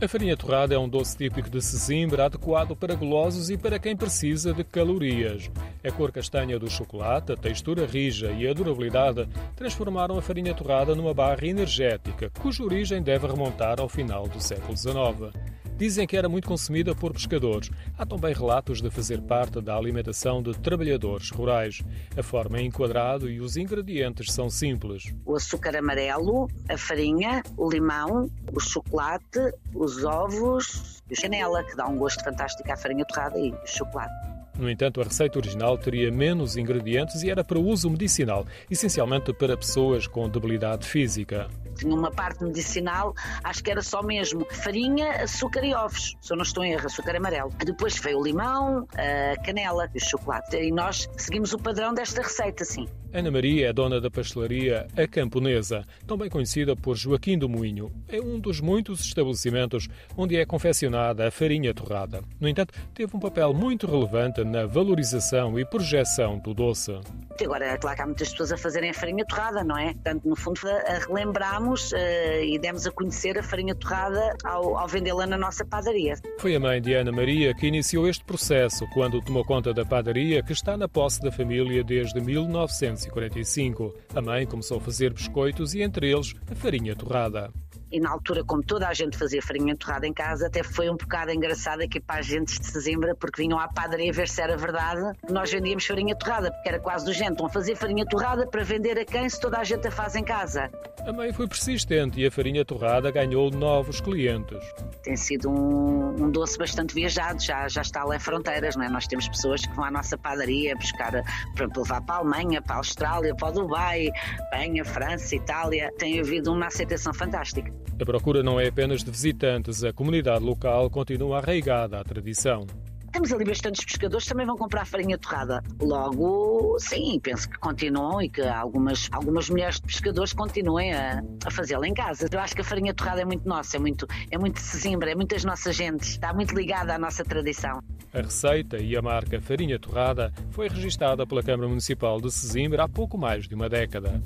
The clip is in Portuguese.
A farinha torrada é um doce típico de Sesimbra, adequado para golosos e para quem precisa de calorias. A cor castanha do chocolate, a textura rija e a durabilidade transformaram a farinha torrada numa barra energética, cuja origem deve remontar ao final do século XIX. Dizem que era muito consumida por pescadores. Há também relatos de fazer parte da alimentação de trabalhadores rurais. A forma é em quadrado e os ingredientes são simples. O açúcar amarelo, a farinha, o limão, o chocolate, os ovos e a canela, que dá um gosto fantástico à farinha torrada e o chocolate. No entanto, a receita original teria menos ingredientes e era para uso medicinal, essencialmente para pessoas com debilidade física tinha uma parte medicinal, acho que era só mesmo farinha, açúcar e ovos, se eu não estou em erro, açúcar amarelo. Depois veio o limão, a canela e o chocolate. E nós seguimos o padrão desta receita, sim. Ana Maria é dona da pastelaria A Camponesa, também conhecida por Joaquim do Moinho. É um dos muitos estabelecimentos onde é confeccionada a farinha torrada. No entanto, teve um papel muito relevante na valorização e projeção do doce. Agora, é claro que há muitas pessoas a fazerem a farinha torrada, não é? Portanto, no fundo, relembramos uh, e demos a conhecer a farinha torrada ao, ao vendê-la na nossa padaria. Foi a mãe de Ana Maria que iniciou este processo quando tomou conta da padaria que está na posse da família desde 1900. 1945. A mãe começou a fazer biscoitos e, entre eles, a farinha torrada. E na altura, como toda a gente fazia farinha torrada em casa, até foi um bocado engraçado aqui para as gentes de Sesimbra, porque vinham à padaria ver se era verdade. Nós vendíamos farinha torrada, porque era quase do gente. Vão fazer farinha torrada para vender a quem se toda a gente a faz em casa. A mãe foi persistente e a farinha torrada ganhou novos clientes. Tem sido um, um doce bastante viajado, já, já está lá em fronteiras, não é? Nós temos pessoas que vão à nossa padaria buscar, para levar para a Alemanha, para a Austrália, para o Dubai, Espanha, França, Itália. Tem havido uma aceitação fantástica. A procura não é apenas de visitantes, a comunidade local continua arraigada à tradição. Temos ali bastantes pescadores que também vão comprar farinha torrada. Logo, sim, penso que continuam e que algumas, algumas mulheres de pescadores continuem a, a fazê-la em casa. Eu acho que a farinha torrada é muito nossa, é muito, é muito Sesimbra, é muitas nossas gentes, está muito ligada à nossa tradição. A receita e a marca Farinha Torrada foi registada pela Câmara Municipal de Sesimbra há pouco mais de uma década.